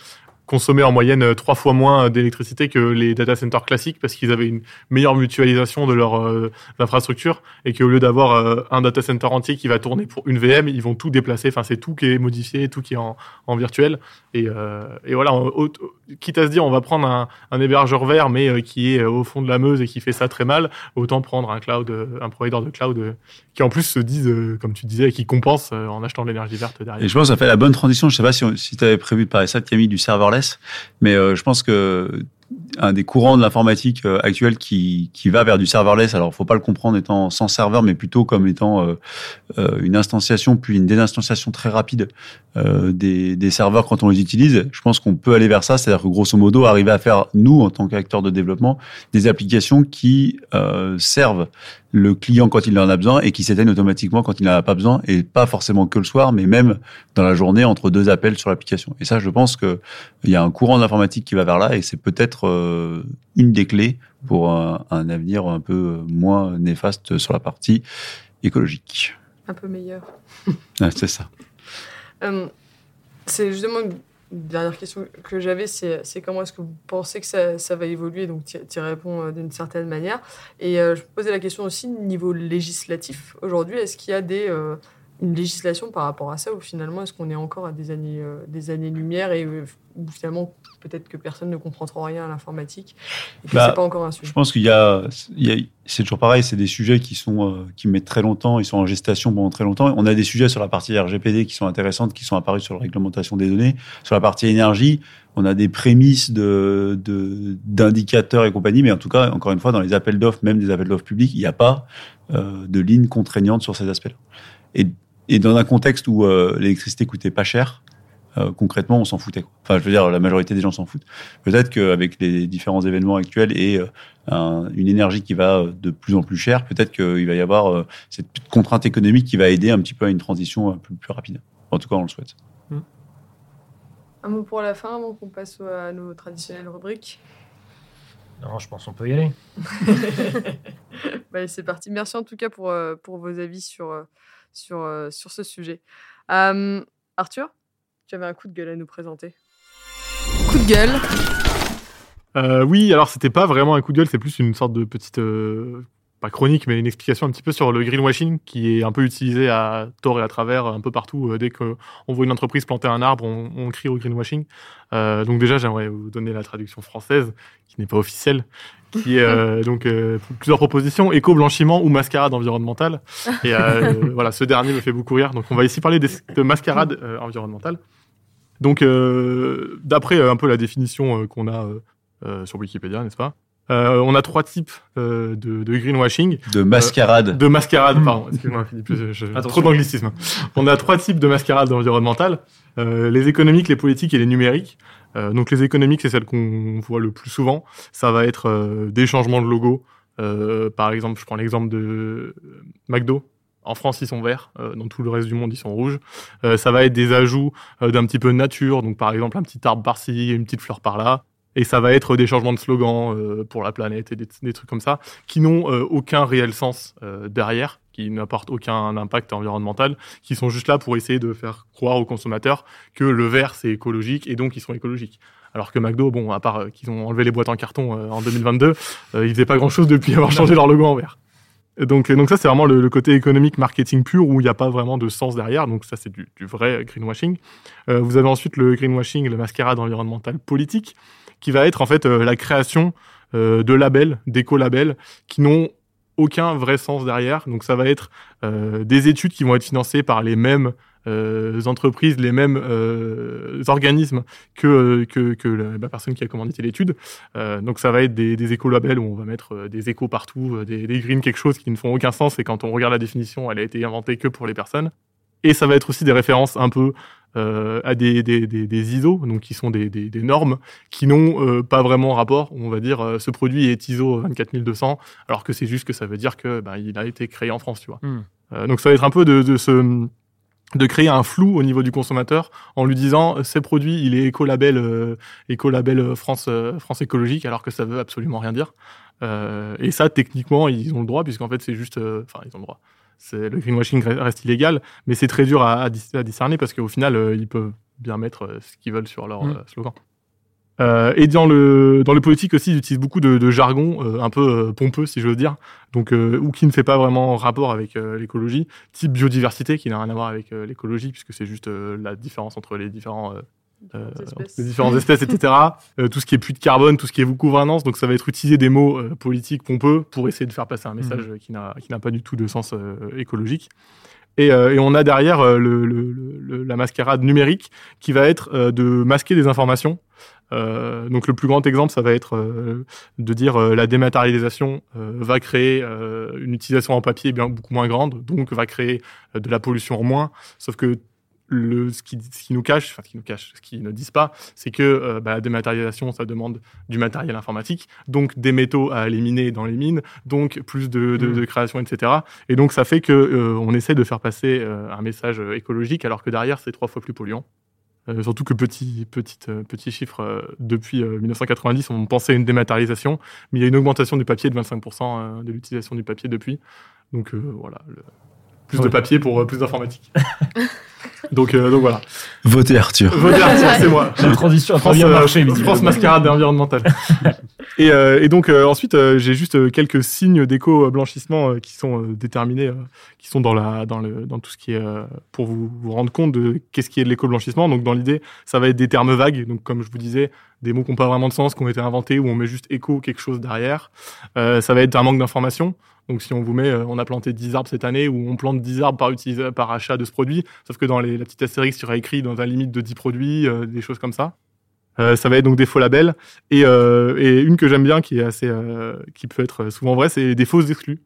consommaient en moyenne euh, trois fois moins d'électricité que les data centers classiques parce qu'ils avaient une meilleure mutualisation de leurs euh, infrastructures et qu'au lieu d'avoir euh, un data center entier qui va tourner pour une VM, ils vont tout déplacer. Enfin, c'est tout qui est modifié, tout qui est en, virtuel. Et, euh, voilà, quitte à se dire on va prendre un, hébergeur vert mais euh, qui est euh, au fond de la Meuse et qui fait ça très mal, autant prendre un cloud, euh, un provider de cloud euh, qui en plus se disent, euh, comme tu disais, qui compense euh, en achetant de l'énergie verte derrière. Et je pense que ça fait la bonne transition. Je sais pas si, tu avais prévu de parler ça, Camille, du mais euh, je pense que un des courants de l'informatique euh, actuelle qui, qui va vers du serverless, alors faut pas le comprendre étant sans serveur, mais plutôt comme étant euh, une instantiation puis une désinstanciation très rapide des, des serveurs quand on les utilise. Je pense qu'on peut aller vers ça, c'est-à-dire que grosso modo, arriver à faire, nous, en tant qu'acteurs de développement, des applications qui servent le client quand il en a besoin et qui s'éteignent automatiquement quand il n'en a pas besoin et pas forcément que le soir, mais même dans la journée entre deux appels sur l'application. Et ça, je pense que il y a un courant d'informatique qui va vers là et c'est peut-être euh, une des clés pour un, un avenir un peu moins néfaste sur la partie écologique. Un peu meilleur. Ah, c'est ça. Euh, c'est justement une dernière question que j'avais, c'est comment est-ce que vous pensez que ça, va évoluer Donc, tu réponds euh, d'une certaine manière. Et euh, je posais la question aussi niveau législatif. Aujourd'hui, est-ce qu'il y a des, euh, une législation par rapport à ça ou finalement est-ce qu'on est encore à des années, euh, des années-lumière et euh, où finalement peut-être que personne ne comprend trop rien à l'informatique et que Bah, c'est pas encore un sujet Je pense qu'il y a, c'est toujours pareil, c'est des sujets qui sont euh, qui mettent très longtemps, ils sont en gestation pendant très longtemps. On a des sujets sur la partie RGPD qui sont intéressantes, qui sont apparus sur la réglementation des données. Sur la partie énergie, on a des prémices de de- d'indicateurs et compagnie, mais en tout cas, encore une fois, dans les appels d'offres, même des appels d'offres publics, il n'y a pas euh, de ligne contraignante sur ces aspects-là. Et, et dans un contexte où euh, l'électricité coûtait pas cher, euh, concrètement, on s'en foutait. quoi. Enfin, je veux dire, la majorité des gens s'en foutent. Peut-être qu'avec les différents événements actuels et euh, un- une énergie qui va euh, de plus en plus chère, peut-être qu'il va y avoir euh, cette contrainte économique qui va aider un petit peu à une transition un peu plus rapide. En tout cas, on le souhaite. Un mot pour la fin avant qu'on passe à nos traditionnelles rubriques? Non, je pense qu'on peut y aller. Bah, c'est parti. Merci en tout cas pour, pour vos avis sur, euh, sur, euh, sur ce sujet. Euh, Arthur, tu avais un coup de gueule à nous présenter. Coup de gueule. Euh, oui, alors c'était pas vraiment un coup de gueule, c'est plus une sorte de petite, euh, pas chronique, mais une explication un petit peu sur le greenwashing qui est un peu utilisé à tort et à travers un peu partout. Euh, Dès qu'on voit une entreprise planter un arbre, on, on crie au greenwashing. Euh, donc déjà, j'aimerais vous donner la traduction française, qui n'est pas officielle, qui est euh, donc euh, plusieurs propositions éco-blanchiment ou mascarade environnementale. Et voilà, ce dernier me fait beaucoup rire. Donc on va ici parler des- de mascarade environnementale. Donc, d'après un peu la définition qu'on a sur Wikipédia, n'est-ce pas? Euh, On a trois types euh, de, de greenwashing. De mascarade. De mascarade, pardon. Excuse-moi, Philippe, je- je- trop d'anglicisme. On a trois types de mascarade environnementale euh, les économiques, les politiques et les numériques. Euh, donc, les économiques, c'est celles qu'on voit le plus souvent. Ça va être euh, des changements de logo. Euh, par exemple, je prends l'exemple de euh, McDo. En France, ils sont verts. Euh, dans tout le reste du monde, ils sont rouges. Euh, ça va être des ajouts euh, d'un petit peu de nature. Donc, par exemple, un petit arbre par-ci, une petite fleur par-là. Et ça va être des changements de slogan euh, pour la planète et des, trucs comme ça qui n'ont euh, aucun réel sens euh, derrière, qui n'apportent aucun impact environnemental, qui sont juste là pour essayer de faire croire aux consommateurs que le vert c'est écologique et donc ils sont écologiques. Alors que McDo, bon, à part euh, qu'ils ont enlevé les boîtes en carton euh, en 2022, euh, ils faisaient pas grand-chose depuis avoir changé leur logo en vert. Donc, et donc ça, c'est vraiment le, le côté économique, marketing pur, où il n'y a pas vraiment de sens derrière. Donc ça, c'est du, du vrai greenwashing. Euh, vous avez ensuite le greenwashing, le mascarade environnementale politique, qui va être en fait euh, la création euh, de labels, d'éco-labels, qui n'ont aucun vrai sens derrière. Donc ça va être euh, des études qui vont être financées par les mêmes euh, entreprises, les mêmes euh, organismes que, que, que la, personne qui a commandité l'étude. Euh, donc ça va être des, des éco-labels où on va mettre euh, des échos partout, euh, des, des green quelque chose qui ne font aucun sens et quand on regarde la définition, elle a été inventée que pour les personnes. Et ça va être aussi des références un peu euh, à des, des, des, des ISO, donc qui sont des, des, des normes qui n'ont euh, pas vraiment rapport. On va dire euh, ce produit est ISO 24200, alors que c'est juste que ça veut dire que ben, il a été créé en France, tu vois. Hmm. Euh, donc ça va être un peu de, de se de créer un flou au niveau du consommateur en lui disant euh, ces produits il est écolabel euh, écolabel euh, France euh, France écologique alors que ça veut absolument rien dire Euh, et ça techniquement ils ont le droit puisqu'en fait c'est juste euh, enfin ils ont le droit le greenwashing re- reste illégal mais c'est très dur à, à dis- à discerner parce qu'au final euh, ils peuvent bien mettre euh, ce qu'ils veulent sur leur Mm. euh, slogan. Euh, et dans le dans le politique aussi, ils utilisent beaucoup de, de jargon euh, un peu euh, pompeux, si je veux dire, donc ou qui ne fait pas vraiment rapport avec l'écologie, type biodiversité, qui n'a rien à voir avec l'écologie, puisque c'est juste la différence entre les différents euh, les différentes espèces, etc. Euh, tout ce qui est puits de carbone, tout ce qui est gouvernance, donc ça va être utiliser des mots euh, politiques pompeux pour essayer de faire passer un message euh, qui n'a pas du tout de sens euh, écologique. Et, euh, et on a derrière le, le- le- la mascarade numérique qui va être de masquer des informations. Euh, donc le plus grand exemple, ça va être de dire la dématérialisation va créer une utilisation en papier bien beaucoup moins grande, donc va créer de la pollution en moins. Sauf que le, ce, qui, ce qui nous cache, enfin ce qui nous cache, ce qu'ils ne disent pas, c'est que euh, bah, la dématérialisation, ça demande du matériel informatique, donc des métaux à éliminer dans les mines, donc plus de, de, de création, etc. Et donc ça fait que euh, on essaie de faire passer euh, un message écologique, alors que derrière c'est trois fois plus polluant. Surtout que petit, petite, petit chiffre, depuis euh, 1990, on pensait à une dématérialisation, mais il y a une augmentation du papier de 25% euh, de l'utilisation du papier depuis. Donc voilà, le- plus de papier pour euh, plus d'informatique. donc, euh, donc voilà. Votez Arthur. Votez Arthur, c'est moi. La transition a France, bien euh, marché, France mascarade environnementale. et, euh, et donc euh, ensuite, euh, j'ai juste quelques signes d'éco-blanchissement euh, qui sont euh, déterminés, euh, qui sont dans, la, dans, le, dans tout ce qui est euh, pour vous, vous rendre compte de qu'est-ce qui est de l'éco-blanchissement. Donc dans l'idée, ça va être des termes vagues. Donc comme je vous disais, des mots qui n'ont pas vraiment de sens, qui ont été inventés, où on met juste éco quelque chose derrière. Euh, ça va être un manque d'information. Donc si on vous met, euh, on a planté 10 arbres cette année, ou on plante 10 arbres par, par achat de ce produit, sauf que dans les, la petite astérix, il y aura écrit dans un limite de 10 produits, euh, des choses comme ça. Euh, ça va être donc des faux labels. Et, une que j'aime bien, qui est assez, qui peut être souvent vraie, c'est des fausses exclus.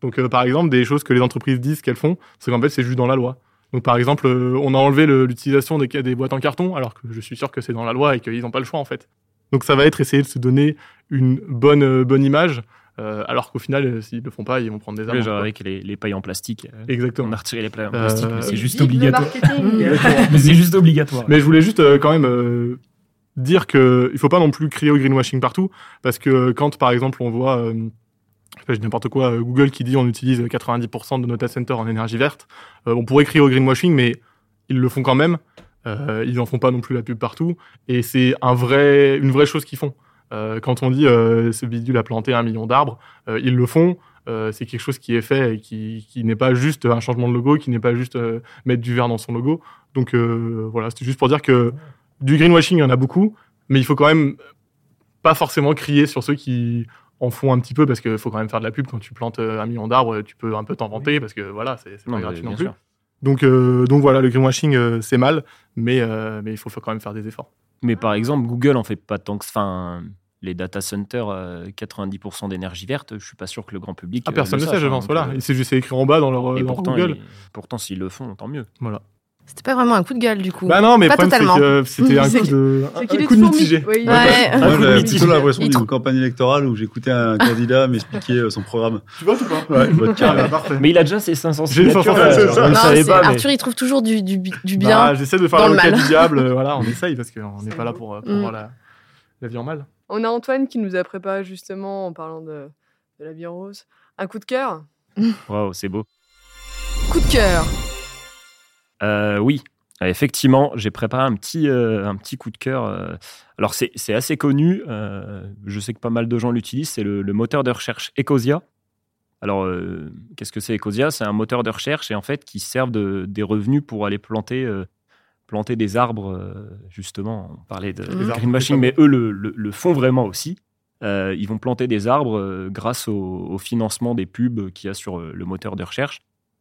Donc par exemple, des choses que les entreprises disent qu'elles font, c'est qu'en fait c'est juste dans la loi. Donc par exemple, on a enlevé le- l'utilisation des, des boîtes en carton, alors que je suis sûr que c'est dans la loi et qu'ils n'ont pas le choix en fait. Donc ça va être essayer de se donner une bonne, bonne image, euh, alors qu'au final, euh, s'ils le font pas, ils vont prendre des Oui, genre quoi. avec les, les pailles en plastique. euh, Exactement. On a retiré les pailles en Euh, plastique, mais c'est juste obligatoire. mais c'est juste obligatoire. Mais je voulais juste euh, quand même euh, dire que il faut pas non plus crier au greenwashing partout, parce que quand par exemple on voit, euh, je sais pas, je dis n'importe quoi, euh, Google qui dit on utilise 90% de nos data centers en énergie verte, euh, on pourrait crier au greenwashing, mais ils le font quand même. Euh, ils en font pas non plus la pub partout, et c'est un vrai, une vraie chose qu'ils font. Euh, quand on dit euh, ce bidule a planté un million d'arbres, euh, ils le font. Euh, c'est quelque chose qui est fait et qui, qui n'est pas juste un changement de logo, qui n'est pas juste euh, mettre du vert dans son logo. Donc euh, voilà, c'était juste pour dire que du greenwashing, il y en a beaucoup, mais il faut quand même pas forcément crier sur ceux qui en font un petit peu parce qu'il faut quand même faire de la pub quand tu plantes un million d'arbres, tu peux un peu t'en vanter parce que voilà, c'est pas gratuit non plus. sûr. Donc, euh, donc voilà, le greenwashing, euh, c'est mal, mais, euh, mais il faut quand même faire des efforts. Mais par exemple, Google en fait pas tant que. Enfin, les data centers, euh, 90% d'énergie verte, je suis pas sûr que le grand public. Ah, personne ne le sait, je hein, pense. Voilà, Et c'est juste écrit en bas dans leur, et dans pourtant, Google. ils- pourtant, s'ils le font, tant mieux. Voilà. C'était pas vraiment un coup de gueule, du coup. Bah non, mais le Pas problème, c'est totalement. que c'était un coup de, C'est un, qu'il un est coup de toujours mitigé. oui, Ouais. ouais. Moi, coup de mitigé. plutôt l'impression d'une campagne électorale où j'écoutais un candidat m'expliquer euh, son programme. Tu votes ou pas Ouais, je vote carré. Ah, parfait. Mais il a déjà ses 500 J'ai une signatures. c'est euh, ça. Non, pas, mais- Arthur, il trouve toujours du, du, du bien. Bah, J'essaie de faire l'avocat du diable. voilà, on essaye parce qu'on n'est pas là pour, euh, pour Mm. voir la, la vie en mal. On a Antoine qui nous a préparé justement, en parlant de, de la vie rose, un coup de cœur. Waouh, c'est beau. Coup de cœur. Euh, oui, effectivement, j'ai préparé un petit, euh, un petit coup de cœur. euh. Alors, c'est assez connu. euh, je sais que pas mal de gens l'utilisent. C'est le, le moteur de recherche Ecosia. Alors, qu'est-ce que c'est Ecosia? C'est un moteur de recherche et en fait qui sert de, des revenus pour aller planter, planter des arbres. justement, on parlait de arbres, greenwashing, c'est mais eux le, le- le font vraiment aussi. Euh, ils vont planter des arbres grâce au, au financement des pubs qu'il y a sur le moteur de recherche.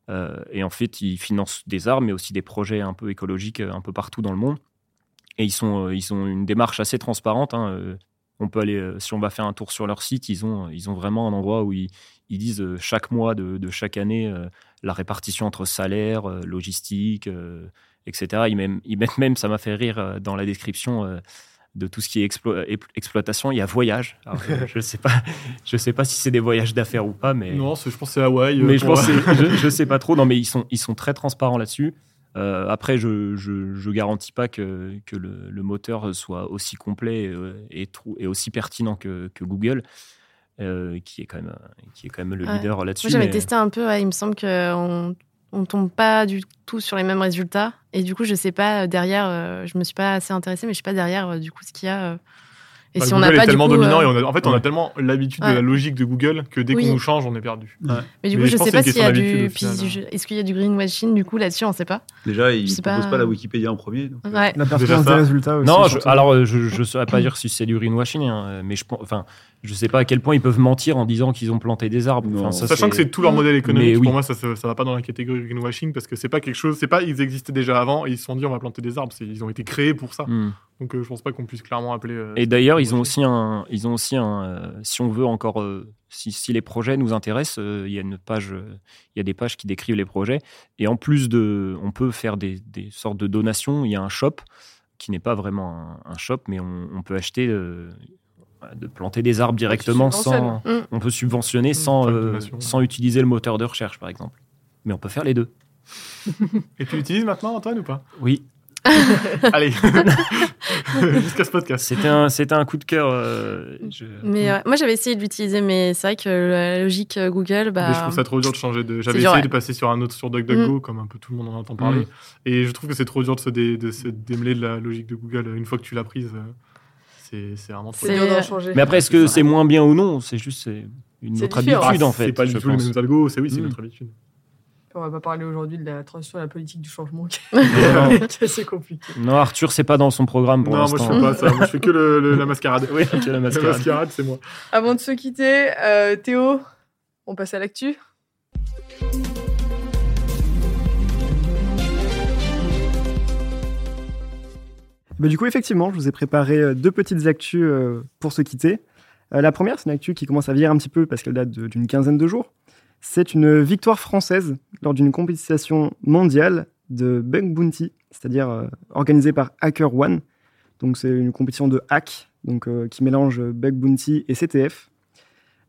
Euh, et en fait, ils financent des arbres, mais aussi des projets un peu écologiques euh, un peu partout dans le monde. Et ils, sont, euh, ils ont une démarche assez transparente. hein, On peut aller, si on va faire un tour sur leur site, ils ont, ils ont vraiment un endroit où ils, disent chaque mois de, chaque année la répartition entre salaire, logistique, etc. Ils, mettent même, ça m'a fait rire dans la description de tout ce qui est explo- exploitation, il y a voyage. Alors, je ne sais, pas- je sais pas si c'est des voyages d'affaires ou pas, mais. Non, je pense que c'est Hawaï. euh, Mais je pense, je, je sais pas trop. Non, mais ils sont, ils sont très transparents là-dessus. Euh, après, je, je, je garantis pas que, que le, le moteur soit aussi complet euh, et, trou- et aussi pertinent que, que Google, euh, qui est quand même, qui est quand même le Ouais. leader là-dessus. Moi, j'avais mais- testé un peu. ouais, il me semble qu'on on tombe pas du tout sur les mêmes résultats. Et du coup, je sais pas euh, derrière. euh, je me suis pas assez intéressée, mais je sais pas derrière euh, du coup ce qu'il y a. euh, Et Bah, si on Google n'a est pas du tellement coup, dominant euh, et on a- en fait, on a tellement l'habitude Ouais. de la logique de Google que dès Oui. qu'on nous change, on est perdu. Mais du Mais coup, je je sais pas s'il y a du. Est-ce qu'il y a du greenwashing du coup là-dessus? On sait pas. Déjà, ils ne proposent pas, pas la Wikipédia en premier. donc. La ça. des résultats aussi. Non, je- alors je ne saurais pas dire si c'est du greenwashing, hein, mais je pense, enfin, je sais pas à quel point ils peuvent mentir en disant qu'ils ont planté des arbres. Non. Enfin, ça, Sachant que c'est tout leur modèle économique, Mais oui. pour moi, ça, ça, ça va pas dans la catégorie greenwashing parce que c'est pas quelque chose, c'est pas ils existaient déjà avant et ils se sont dit on va planter des arbres, ils ont été créés pour ça. Hmm. Donc euh, je pense pas qu'on puisse clairement appeler. euh, Et d'ailleurs, ils ont aussi un, ils ont aussi un, euh, si on veut encore, euh, si, si les projets nous intéressent, euh, il y a une page, euh, il y a des pages qui décrivent les projets. Et en plus de, on peut faire des, des sortes de donations. Il y a un shop qui n'est pas vraiment un, un shop, mais on, on peut acheter euh, de planter des arbres directement sans, subventionnes. Mm. on peut subventionner Mmh, sans, euh, sans utiliser le moteur de recherche, par exemple. Mais on peut faire les deux. Et tu l'utilises maintenant, Antoine, ou pas? Oui, Allez, jusqu'à ce podcast. c'était un, c'était un coup de cœur. euh, je- Mais euh, moi, j'avais essayé de l'utiliser, mais c'est vrai que la logique Google, bah. Mais je trouve ça trop dur de changer de. J'avais dur, essayé ouais. de passer sur un autre sur DuckDuckGo, comme un peu tout le monde en entend parler. Mm. Et je trouve que c'est trop dur de se, dé- de se démêler de la logique de Google. Une fois que tu l'as prise, euh, c'est c'est vraiment trop C'est C'est- d'en changer. Mais après, est-ce que c'est moins bien ou non C'est juste c'est une C'est autre habitude, en Ah, C'est fait. pas du tout les pense. mêmes algos, c'est oui, c'est notre habitude. On va pas parler aujourd'hui de la transition à la politique du changement qui Non. est assez compliqué. Non, Arthur, c'est pas dans son programme pour non, moi je l'instant. fais pas ça. Moi je fais que le- le- la mascarade. Oui, la La mascarade. mascarade, c'est moi. Avant de se quitter, euh, Théo, on passe à l'actu. Bah, du coup, effectivement, je vous ai préparé euh, deux petites actus euh, pour se quitter. Euh, la première, c'est une actu qui commence à vieillir un petit peu parce qu'elle date d'une quinzaine de jours. C'est une victoire française lors d'une compétition mondiale de Bug Bounty, c'est-à-dire organisée par Hacker One. Donc, c'est une compétition de hack donc, qui mélange Bug Bounty et CTF.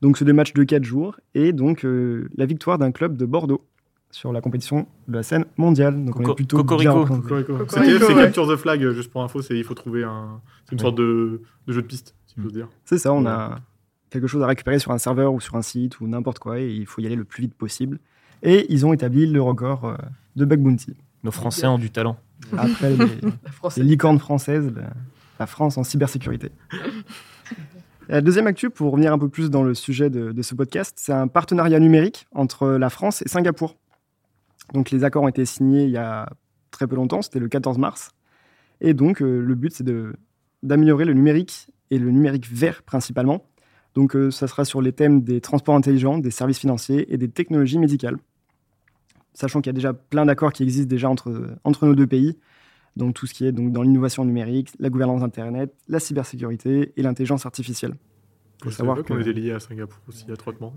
Donc, c'est des matchs de 4 jours et donc la victoire d'un club de Bordeaux sur la compétition de la scène mondiale. Donc, on est plutôt Cocorico. bien. Cocorico. C'est ouais. Capture the Flag, euh, juste pour info, c'est il faut trouver un. C'est une Oui. sorte de, de jeu de piste, si je veux dire. C'est ça, on Ouais. a quelque chose à récupérer sur un serveur ou sur un site ou n'importe quoi et il faut y aller le plus vite possible. Et ils ont établi le record euh, de Bug Bounty. Nos Français ont du talent. Après les, les licornes françaises, la, la France en cybersécurité. La deuxième actu, pour revenir un peu plus dans le sujet de, de ce podcast, c'est un partenariat numérique entre la France et Singapour. Donc les accords ont été signés il y a très peu longtemps, c'était le 14 mars. Et donc euh, le but, c'est de- d'améliorer le numérique et le numérique vert principalement. Donc euh, ça sera sur les thèmes des transports intelligents, des services financiers et des technologies médicales. Sachant qu'il y a déjà plein d'accords qui existent déjà entre, entre nos deux pays. Donc tout ce qui est donc, dans l'innovation numérique, la gouvernance Internet, la cybersécurité et l'intelligence artificielle. Faut Faut savoir qu'on était liés à Singapour aussi étroitement.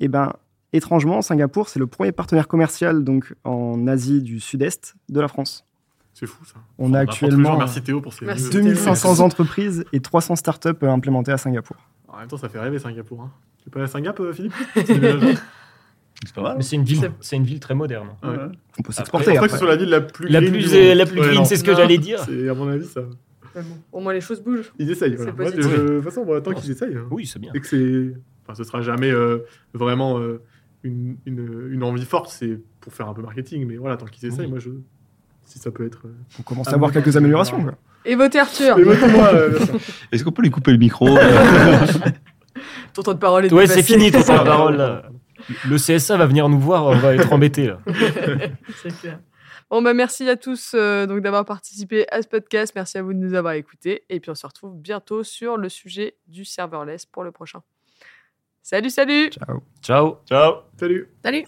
Et ben, étrangement, Singapour, c'est le premier partenaire commercial donc en Asie du Sud-Est de la France. C'est fou ça. On a jours. actuellement Merci Théo pour ces Merci news. Théo. 2500 entreprises et 300 startups euh, implémentées à Singapour. En même temps, ça fait rêver Singapour. Hein. Tu es pas à Singapour, euh, Philippe? C'est. C'est pas mal. Mais c'est une ville, C'est- c'est une ville très moderne. Ouais. On peut Je s'exporter pense pas que après. ce soit la ville la plus La green plus, du euh, la plus green, c'est ce que j'allais dire. C'est à mon avis ça. Bon, Au moins les choses bougent. Ils essayent. C'est Voilà. Moi, positif. je- de toute façon, on attend qu'ils essayent. hein. Oui, c'est bien. Et que c'est. Enfin, ce sera jamais euh, vraiment euh, une, une, une envie forte, c'est pour faire un peu marketing. Mais voilà, tant qu'ils essayent, Oui. moi je. Si ça peut être. euh, On commence à voir bon. quelques améliorations. quoi. Et votez Arthur. Votez-moi, euh. Est-ce qu'on peut lui couper le micro euh, Ton temps de parole est Ouais, c'est fini ton temps de parole. là. Le CSA va venir nous voir, on va être embêtés. là. C'est clair. Bon, bah, merci à tous euh, donc d'avoir participé à ce podcast. Merci à vous de nous avoir écoutés. Et puis, on se retrouve bientôt sur le sujet du serverless pour le prochain. Salut, salut Ciao. Ciao. Ciao. Salut. Salut